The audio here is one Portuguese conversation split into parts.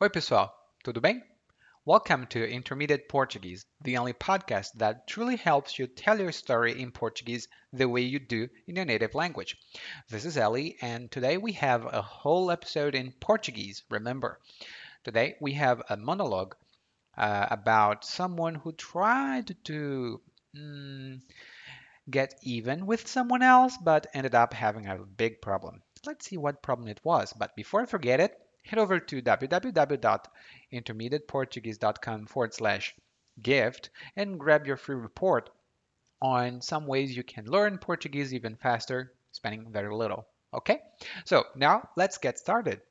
Oi, pessoal, tudo bem? Welcome to Intermediate Portuguese, the only podcast that truly helps you tell your story in Portuguese the way you do in your native language. This is Ellie, and today we have a whole episode in Portuguese, remember. Today we have a monologue uh, about someone who tried to mm, get even with someone else but ended up having a big problem. Let's see what problem it was, but before I forget it, head over to www.intermediateportuguese.com forward slash gift and grab your free report on some ways you can learn Portuguese even faster, spending very little. Okay? So now let's get started.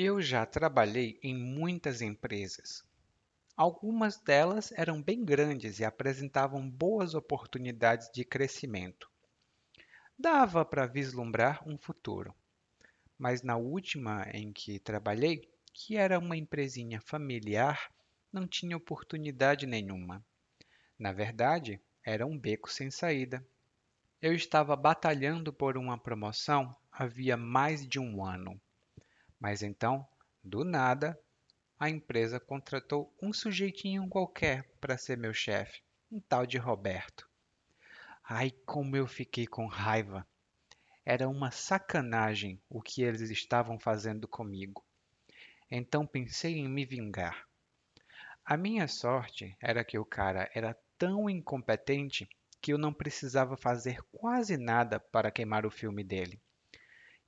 Eu já trabalhei em muitas empresas. Algumas delas eram bem grandes e apresentavam boas oportunidades de crescimento. Dava para vislumbrar um futuro. Mas na última em que trabalhei, que era uma empresinha familiar, não tinha oportunidade nenhuma. Na verdade, era um beco sem saída. Eu estava batalhando por uma promoção havia mais de um ano. Mas então, do nada, a empresa contratou um sujeitinho qualquer para ser meu chefe, um tal de Roberto. Ai, como eu fiquei com raiva! Era uma sacanagem o que eles estavam fazendo comigo. Então pensei em me vingar. A minha sorte era que o cara era tão incompetente que eu não precisava fazer quase nada para queimar o filme dele.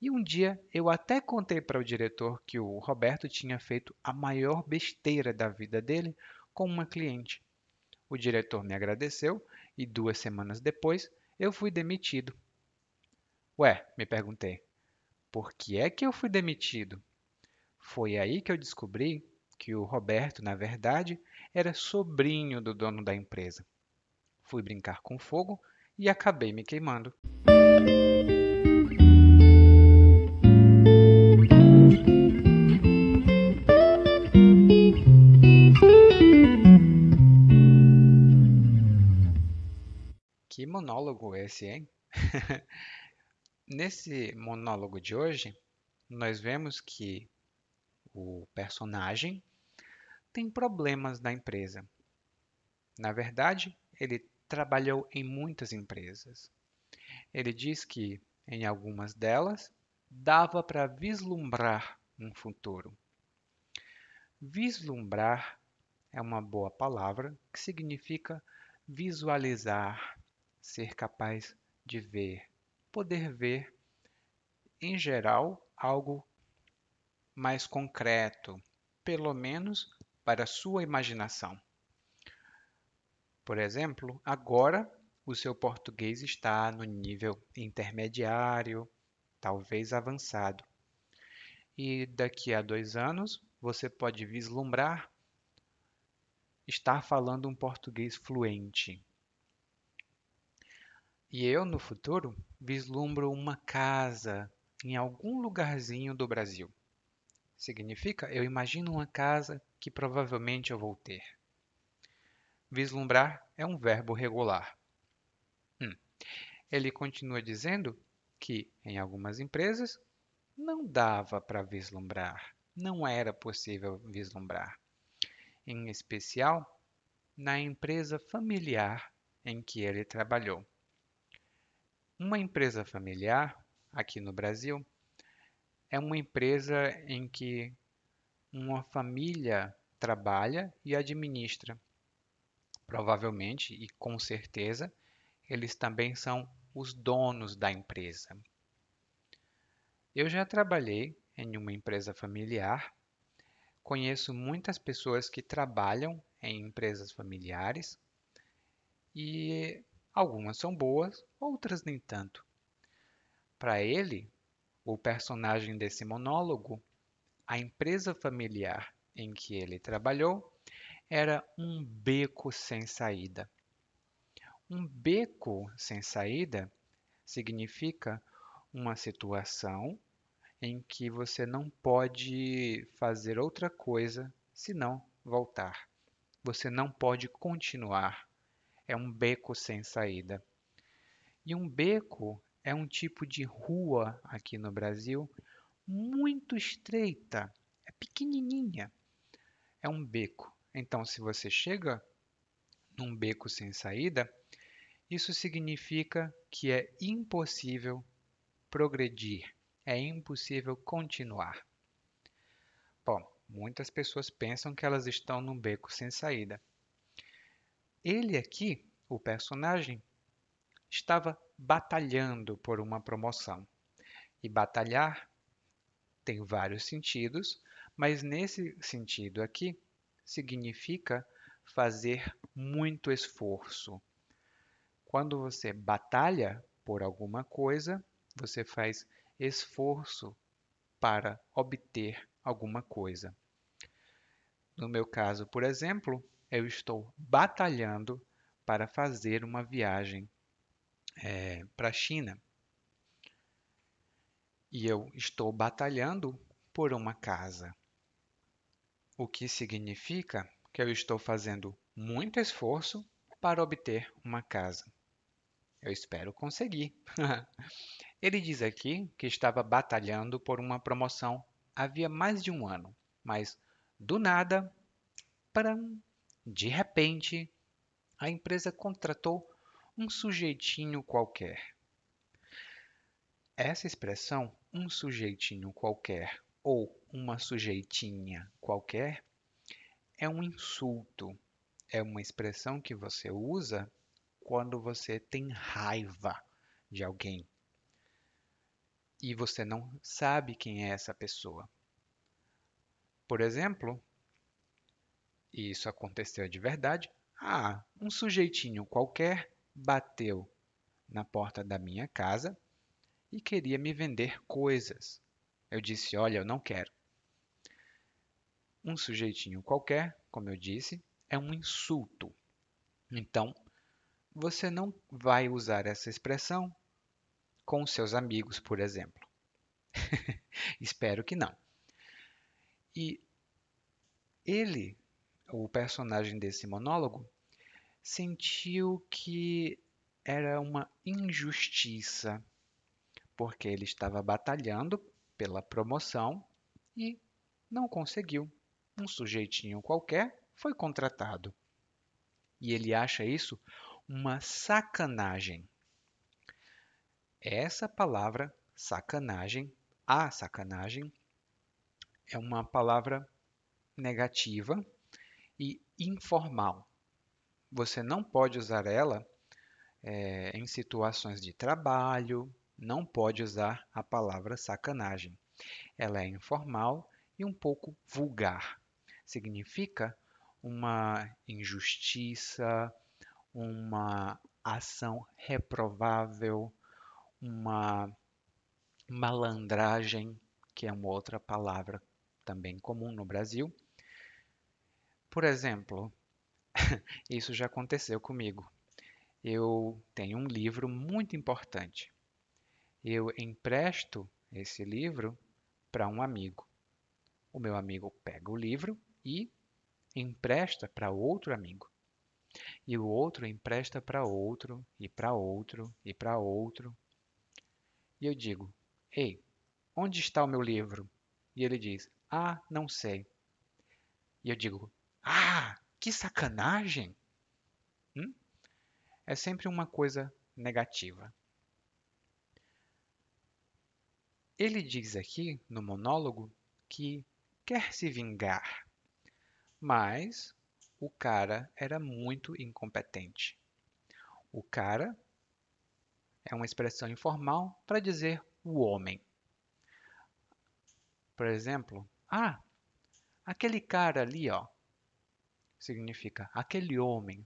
E um dia eu até contei para o diretor que o Roberto tinha feito a maior besteira da vida dele com uma cliente. O diretor me agradeceu e duas semanas depois eu fui demitido. Ué, me perguntei, por que é que eu fui demitido? Foi aí que eu descobri que o Roberto, na verdade, era sobrinho do dono da empresa. Fui brincar com fogo e acabei me queimando. Monólogo esse, hein? Nesse monólogo de hoje, nós vemos que o personagem tem problemas na empresa. Na verdade, ele trabalhou em muitas empresas. Ele diz que em algumas delas dava para vislumbrar um futuro. Vislumbrar é uma boa palavra que significa visualizar, ser capaz de ver, poder ver, em geral, algo mais concreto, pelo menos para sua imaginação. Por exemplo, agora o seu português está no nível intermediário, talvez avançado. E daqui a dois anos você pode vislumbrar estar falando um português fluente. E eu, no futuro, vislumbro uma casa em algum lugarzinho do Brasil. Significa, eu imagino uma casa que provavelmente eu vou ter. Vislumbrar é um verbo regular. Hum. Ele continua dizendo que, em algumas empresas, não dava para vislumbrar, não era possível vislumbrar. Em especial, na empresa familiar em que ele trabalhou. Uma empresa familiar, aqui no Brasil, é uma empresa em que uma família trabalha e administra. Provavelmente e com certeza, eles também são os donos da empresa. Eu já trabalhei em uma empresa familiar, conheço muitas pessoas que trabalham em empresas familiares e Algumas são boas, outras nem tanto. Para ele, o personagem desse monólogo, a empresa familiar em que ele trabalhou era um beco sem saída. Um beco sem saída significa uma situação em que você não pode fazer outra coisa senão voltar. Você não pode continuar. É um beco sem saída. E um beco é um tipo de rua aqui no Brasil muito estreita, é pequenininha. É um beco. Então, se você chega num beco sem saída, isso significa que é impossível progredir, é impossível continuar. Bom, muitas pessoas pensam que elas estão num beco sem saída. Ele aqui, o personagem, estava batalhando por uma promoção. E batalhar tem vários sentidos, mas nesse sentido aqui significa fazer muito esforço. Quando você batalha por alguma coisa, você faz esforço para obter alguma coisa. No meu caso, por exemplo, eu estou batalhando para fazer uma viagem é, para a China. E eu estou batalhando por uma casa. O que significa que eu estou fazendo muito esforço para obter uma casa. Eu espero conseguir. Ele diz aqui que estava batalhando por uma promoção havia mais de um ano, mas do nada, param, de repente, a empresa contratou um sujeitinho qualquer. Essa expressão, um sujeitinho qualquer ou uma sujeitinha qualquer, é um insulto. É uma expressão que você usa quando você tem raiva de alguém e você não sabe quem é essa pessoa. Por exemplo, e isso aconteceu de verdade, ah, um sujeitinho qualquer bateu na porta da minha casa e queria me vender coisas. Eu disse: Olha, eu não quero. Um sujeitinho qualquer, como eu disse, é um insulto. Então, você não vai usar essa expressão com seus amigos, por exemplo. Espero que não. E ele, o personagem desse monólogo, sentiu que era uma injustiça, porque ele estava batalhando pela promoção e não conseguiu. Um sujeitinho qualquer foi contratado. E ele acha isso uma sacanagem. Essa palavra sacanagem, a sacanagem, é uma palavra negativa e informal. Você não pode usar ela é, em situações de trabalho, não pode usar a palavra sacanagem. Ela é informal e um pouco vulgar. Significa uma injustiça, uma ação reprovável, uma malandragem, que é uma outra palavra também comum no Brasil. Por exemplo, isso já aconteceu comigo. Eu tenho um livro muito importante. Eu empresto esse livro para um amigo. O meu amigo pega o livro e empresta para outro amigo. E o outro empresta para outro, e para outro, e para outro. E eu digo: Ei, onde está o meu livro? E ele diz: Ah, não sei. E eu digo: Ah, que sacanagem! Hum? É sempre uma coisa negativa. Ele diz aqui no monólogo que quer se vingar, mas o cara era muito incompetente. O cara é uma expressão informal para dizer o homem. Por exemplo, ah, aquele cara ali, ó, significa aquele homem.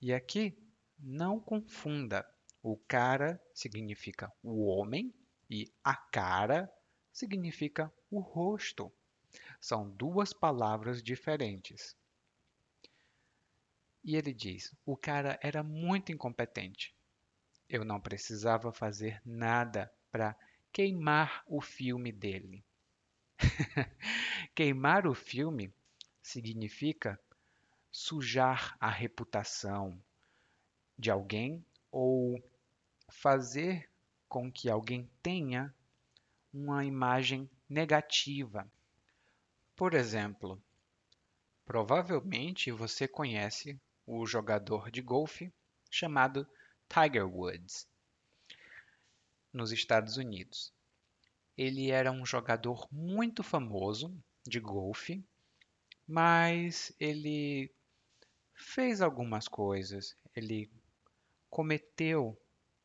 E aqui não confunda. O cara significa o homem e a cara significa o rosto. São duas palavras diferentes. E ele diz: o cara era muito incompetente. Eu não precisava fazer nada para queimar o filme dele. queimar o filme significa sujar a reputação de alguém ou fazer com que alguém tenha uma imagem negativa. Por exemplo, provavelmente você conhece o jogador de golfe chamado Tiger Woods, nos Estados Unidos. Ele era um jogador muito famoso de golfe, mas ele fez algumas coisas, ele cometeu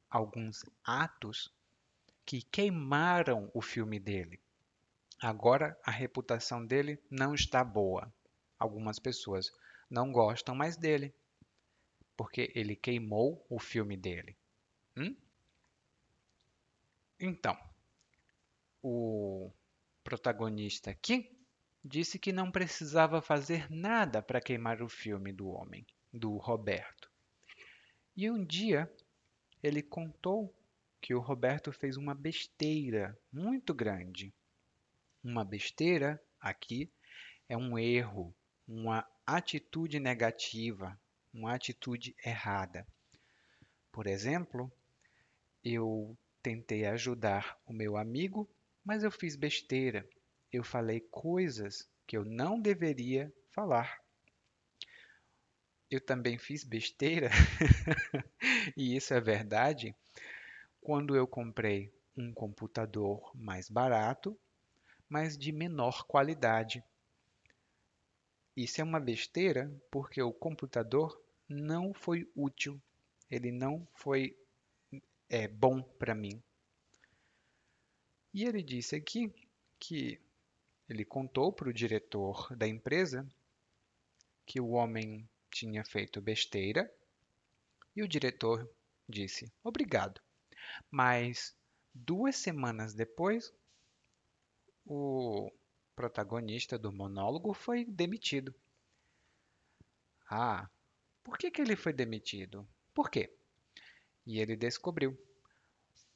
alguns atos que queimaram o filme dele. Agora a reputação dele não está boa. Algumas pessoas não gostam mais dele porque ele queimou o filme dele. Hum? Então, o protagonista aqui disse que não precisava fazer nada para queimar o filme do homem, do Roberto. E um dia ele contou que o Roberto fez uma besteira muito grande. Uma besteira aqui é um erro, uma atitude negativa, uma atitude errada. Por exemplo, eu tentei ajudar o meu amigo, mas eu fiz besteira. Eu falei coisas que eu não deveria falar. Eu também fiz besteira, e isso é verdade, quando eu comprei um computador mais barato, mas de menor qualidade. Isso é uma besteira porque o computador não foi útil, ele não foi é, bom para mim. E ele disse aqui que ele contou para o diretor da empresa que o homem tinha feito besteira e o diretor disse obrigado. Mas duas semanas depois, o protagonista do monólogo foi demitido. Ah, por que, que ele foi demitido? Por quê? E ele descobriu.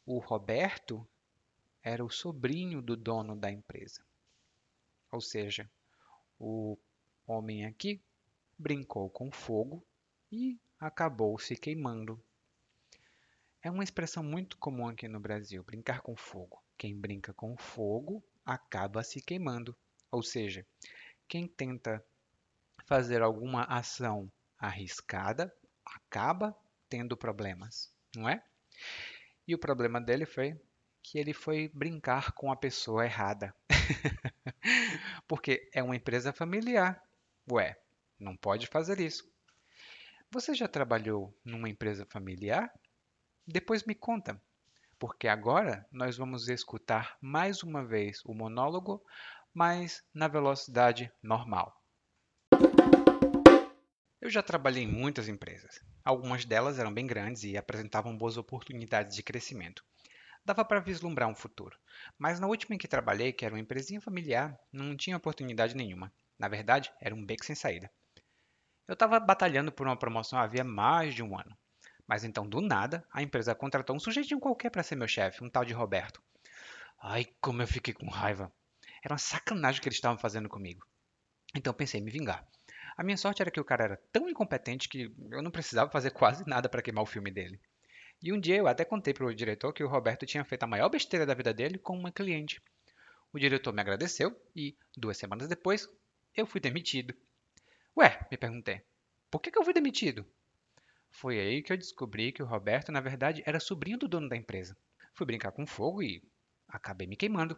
O Roberto era o sobrinho do dono da empresa. Ou seja, o homem aqui brincou com fogo e acabou se queimando. É uma expressão muito comum aqui no Brasil, brincar com fogo. Quem brinca com fogo acaba se queimando. Ou seja, quem tenta fazer alguma ação arriscada, acaba tendo problemas, não é? E o problema dele foi que ele foi brincar com a pessoa errada. Porque é uma empresa familiar. Ué, não pode fazer isso. Você já trabalhou numa empresa familiar? Depois me conta, porque agora nós vamos escutar mais uma vez o monólogo, mas na velocidade normal. Eu já trabalhei em muitas empresas. Algumas delas eram bem grandes e apresentavam boas oportunidades de crescimento. Dava para vislumbrar um futuro. Mas na última em que trabalhei, que era uma empresinha familiar, não tinha oportunidade nenhuma. Na verdade, era um beco sem saída. Eu estava batalhando por uma promoção havia mais de um ano. Mas então, do nada, a empresa contratou um sujeitinho qualquer para ser meu chefe, um tal de Roberto. Ai, como eu fiquei com raiva. Era uma sacanagem que eles estavam fazendo comigo. Então pensei em me vingar. A minha sorte era que o cara era tão incompetente que eu não precisava fazer quase nada para queimar o filme dele. E um dia eu até contei para o diretor que o Roberto tinha feito a maior besteira da vida dele com uma cliente. O diretor me agradeceu e, duas semanas depois, eu fui demitido. Ué, me perguntei, por que, que eu fui demitido? Foi aí que eu descobri que o Roberto, na verdade, era sobrinho do dono da empresa. Fui brincar com fogo e acabei me queimando.